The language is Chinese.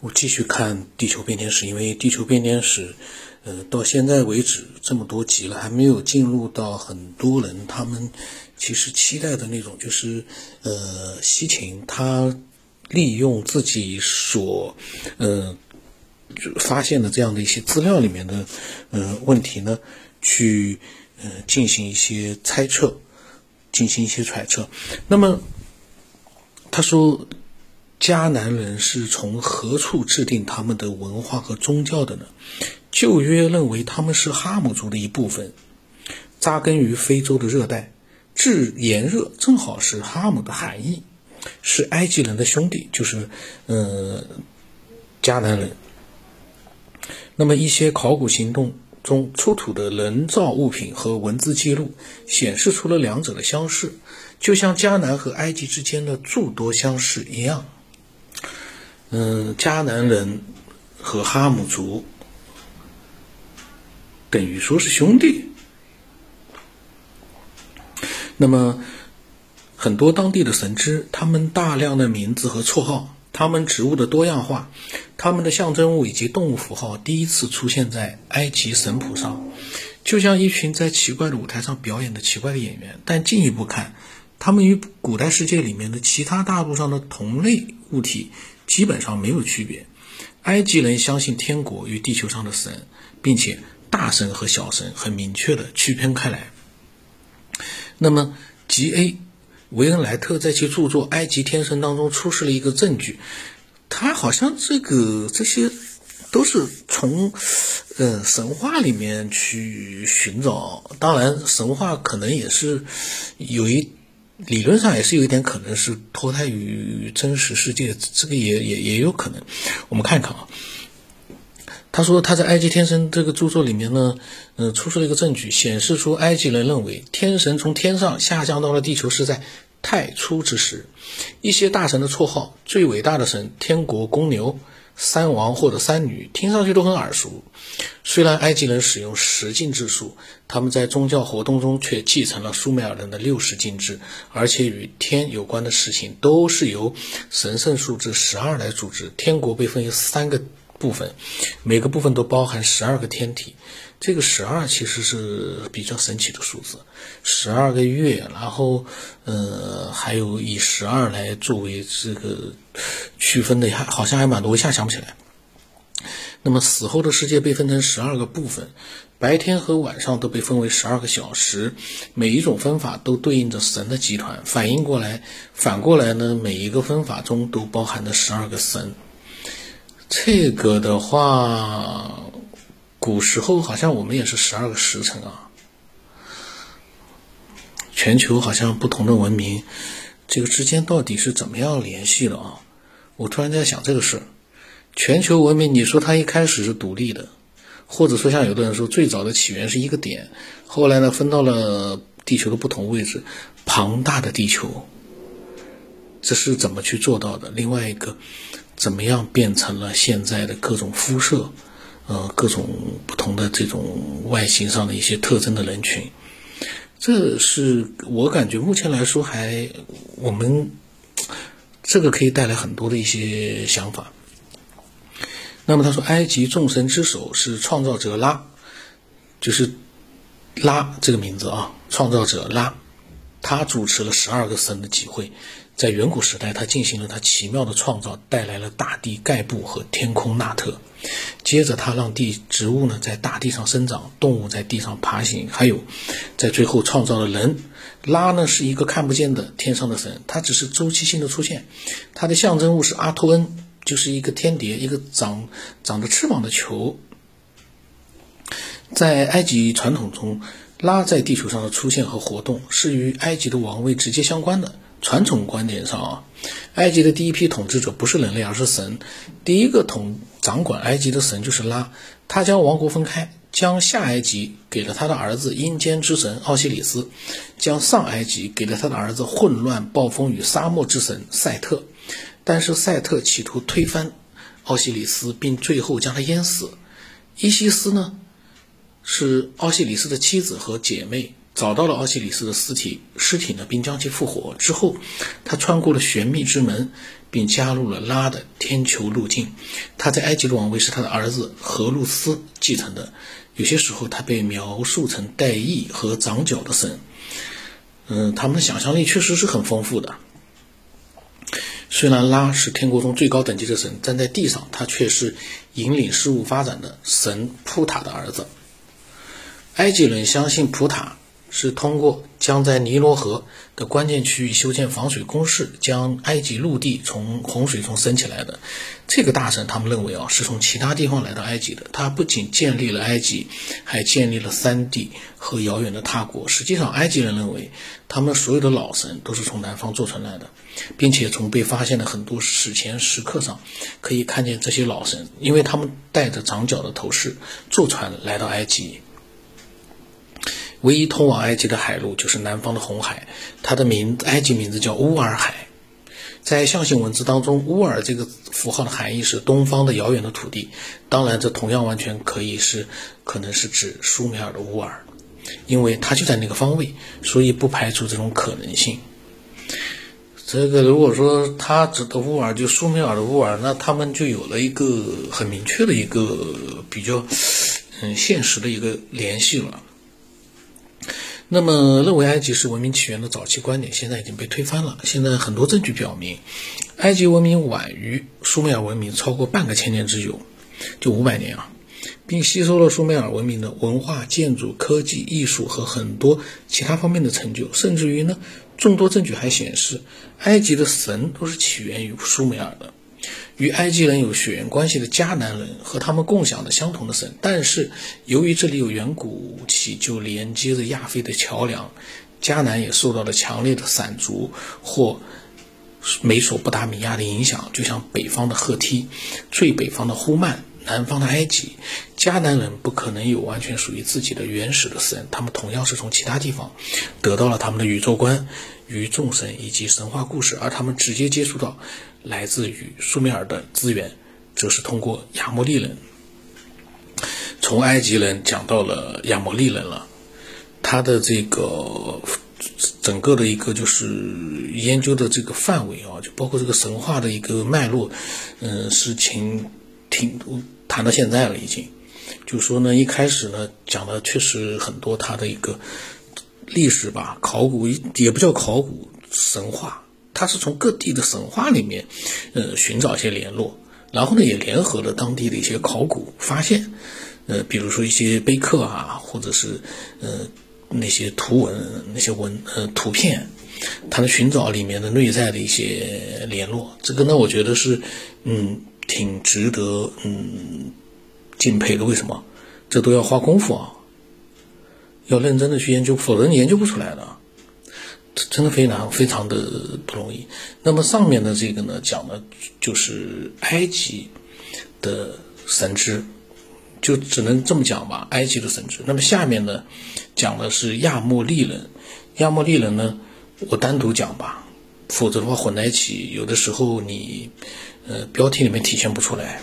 我继续看《地球变天史》，因为《地球变天史》，呃，到现在为止这么多集了，还没有进入到很多人他们其实期待的那种，就是呃，西秦他利用自己所呃发现的这样的一些资料里面的呃问题呢，去呃进行一些猜测，进行一些揣测。那么他说。迦南人是从何处制定他们的文化和宗教的呢？旧约认为他们是哈姆族的一部分，扎根于非洲的热带，至炎热正好是哈姆的含义，是埃及人的兄弟，就是呃迦南人。那么一些考古行动中出土的人造物品和文字记录显示出了两者的相似，就像迦南和埃及之间的诸多相似一样。嗯，迦南人和哈姆族等于说是兄弟。那么，很多当地的神祗，他们大量的名字和绰号，他们植物的多样化，他们的象征物以及动物符号，第一次出现在埃及神谱上，就像一群在奇怪的舞台上表演的奇怪的演员。但进一步看，他们与古代世界里面的其他大陆上的同类物体。基本上没有区别。埃及人相信天国与地球上的神，并且大神和小神很明确的区分开来。那么，G.A. 维恩莱特在其著作《埃及天神》当中出示了一个证据，他好像这个这些都是从呃神话里面去寻找。当然，神话可能也是有一。理论上也是有一点可能是脱胎于真实世界，这个也也也有可能。我们看看啊，他说他在《埃及天神》这个著作里面呢，嗯，出示了一个证据，显示出埃及人认为天神从天上下降到了地球是在太初之时。一些大神的绰号，最伟大的神天国公牛。三王或者三女听上去都很耳熟，虽然埃及人使用十进制数，他们在宗教活动中却继承了苏美尔人的六十进制，而且与天有关的事情都是由神圣数字十二来组织。天国被分为三个部分，每个部分都包含十二个天体。这个十二其实是比较神奇的数字，十二个月，然后，呃，还有以十二来作为这个区分的，还好像还蛮多，一下想不起来。那么死后的世界被分成十二个部分，白天和晚上都被分为十二个小时，每一种分法都对应着神的集团。反应过来，反过来呢，每一个分法中都包含着十二个神。这个的话。古时候好像我们也是十二个时辰啊，全球好像不同的文明，这个之间到底是怎么样联系的啊？我突然在想这个事儿。全球文明，你说它一开始是独立的，或者说像有的人说最早的起源是一个点，后来呢分到了地球的不同位置，庞大的地球，这是怎么去做到的？另外一个，怎么样变成了现在的各种肤色？呃，各种不同的这种外形上的一些特征的人群，这是我感觉目前来说还我们这个可以带来很多的一些想法。那么他说，埃及众神之首是创造者拉，就是拉这个名字啊，创造者拉，他主持了十二个神的集会。在远古时代，他进行了他奇妙的创造，带来了大地盖布和天空纳特。接着，他让地植物呢在大地上生长，动物在地上爬行，还有在最后创造了人。拉呢是一个看不见的天上的神，他只是周期性的出现。他的象征物是阿托恩，就是一个天蝶，一个长长着翅膀的球。在埃及传统中，拉在地球上的出现和活动是与埃及的王位直接相关的。传统观点上啊，埃及的第一批统治者不是人类，而是神。第一个统掌管埃及的神就是拉，他将王国分开，将下埃及给了他的儿子阴间之神奥西里斯，将上埃及给了他的儿子混乱、暴风与沙漠之神赛特。但是赛特企图推翻奥西里斯，并最后将他淹死。伊西斯呢，是奥西里斯的妻子和姐妹。找到了奥西里斯的尸体，尸体呢，并将其复活之后，他穿过了玄秘之门，并加入了拉的天球路径。他在埃及的王位是他的儿子荷鲁斯继承的。有些时候他被描述成带翼和长角的神。嗯，他们的想象力确实是很丰富的。虽然拉是天国中最高等级的神，站在地上，他却是引领事物发展的神普塔的儿子。埃及人相信普塔。是通过将在尼罗河的关键区域修建防水工事，将埃及陆地从洪水中升起来的。这个大神，他们认为啊，是从其他地方来到埃及的。他不仅建立了埃及，还建立了三地和遥远的他国。实际上，埃及人认为，他们所有的老神都是从南方做出来的，并且从被发现的很多史前石刻上可以看见这些老神，因为他们带着长角的头饰，坐船来到埃及。唯一通往埃及的海路就是南方的红海，它的名埃及名字叫乌尔海。在象形文字当中，乌尔这个符号的含义是东方的遥远的土地。当然，这同样完全可以是，可能是指苏美尔的乌尔，因为它就在那个方位，所以不排除这种可能性。这个如果说它指的乌尔就苏美尔的乌尔，那他们就有了一个很明确的一个比较嗯现实的一个联系了。那么，认为埃及是文明起源的早期观点，现在已经被推翻了。现在很多证据表明，埃及文明晚于苏美尔文明超过半个千年之久，就五百年啊，并吸收了苏美尔文明的文化、建筑、科技、艺术和很多其他方面的成就。甚至于呢，众多证据还显示，埃及的神都是起源于苏美尔的。与埃及人有血缘关系的迦南人和他们共享的相同的神，但是由于这里有远古起就连接着亚非的桥梁，迦南也受到了强烈的闪族或美索不达米亚的影响，就像北方的赫梯、最北方的呼曼、南方的埃及。迦南人不可能有完全属于自己的原始的神，他们同样是从其他地方得到了他们的宇宙观、与众神以及神话故事，而他们直接接触到。来自于苏美尔的资源，则是通过亚摩利人，从埃及人讲到了亚摩利人了。他的这个整个的一个就是研究的这个范围啊，就包括这个神话的一个脉络，嗯，是挺挺谈到现在了已经。就说呢，一开始呢讲的确实很多他的一个历史吧，考古也不叫考古，神话。他是从各地的神话里面，呃，寻找一些联络，然后呢，也联合了当地的一些考古发现，呃，比如说一些碑刻啊，或者是呃那些图文、那些文呃图片，他的寻找里面的内在的一些联络，这个呢，我觉得是嗯挺值得嗯敬佩的。为什么？这都要花功夫啊，要认真的去研究，否则你研究不出来的。真的非常非常的不容易。那么上面的这个呢，讲的就是埃及的神祗，就只能这么讲吧。埃及的神祗。那么下面呢，讲的是亚莫利人。亚莫利人呢，我单独讲吧，否则的话混在一起，有的时候你呃标题里面体现不出来。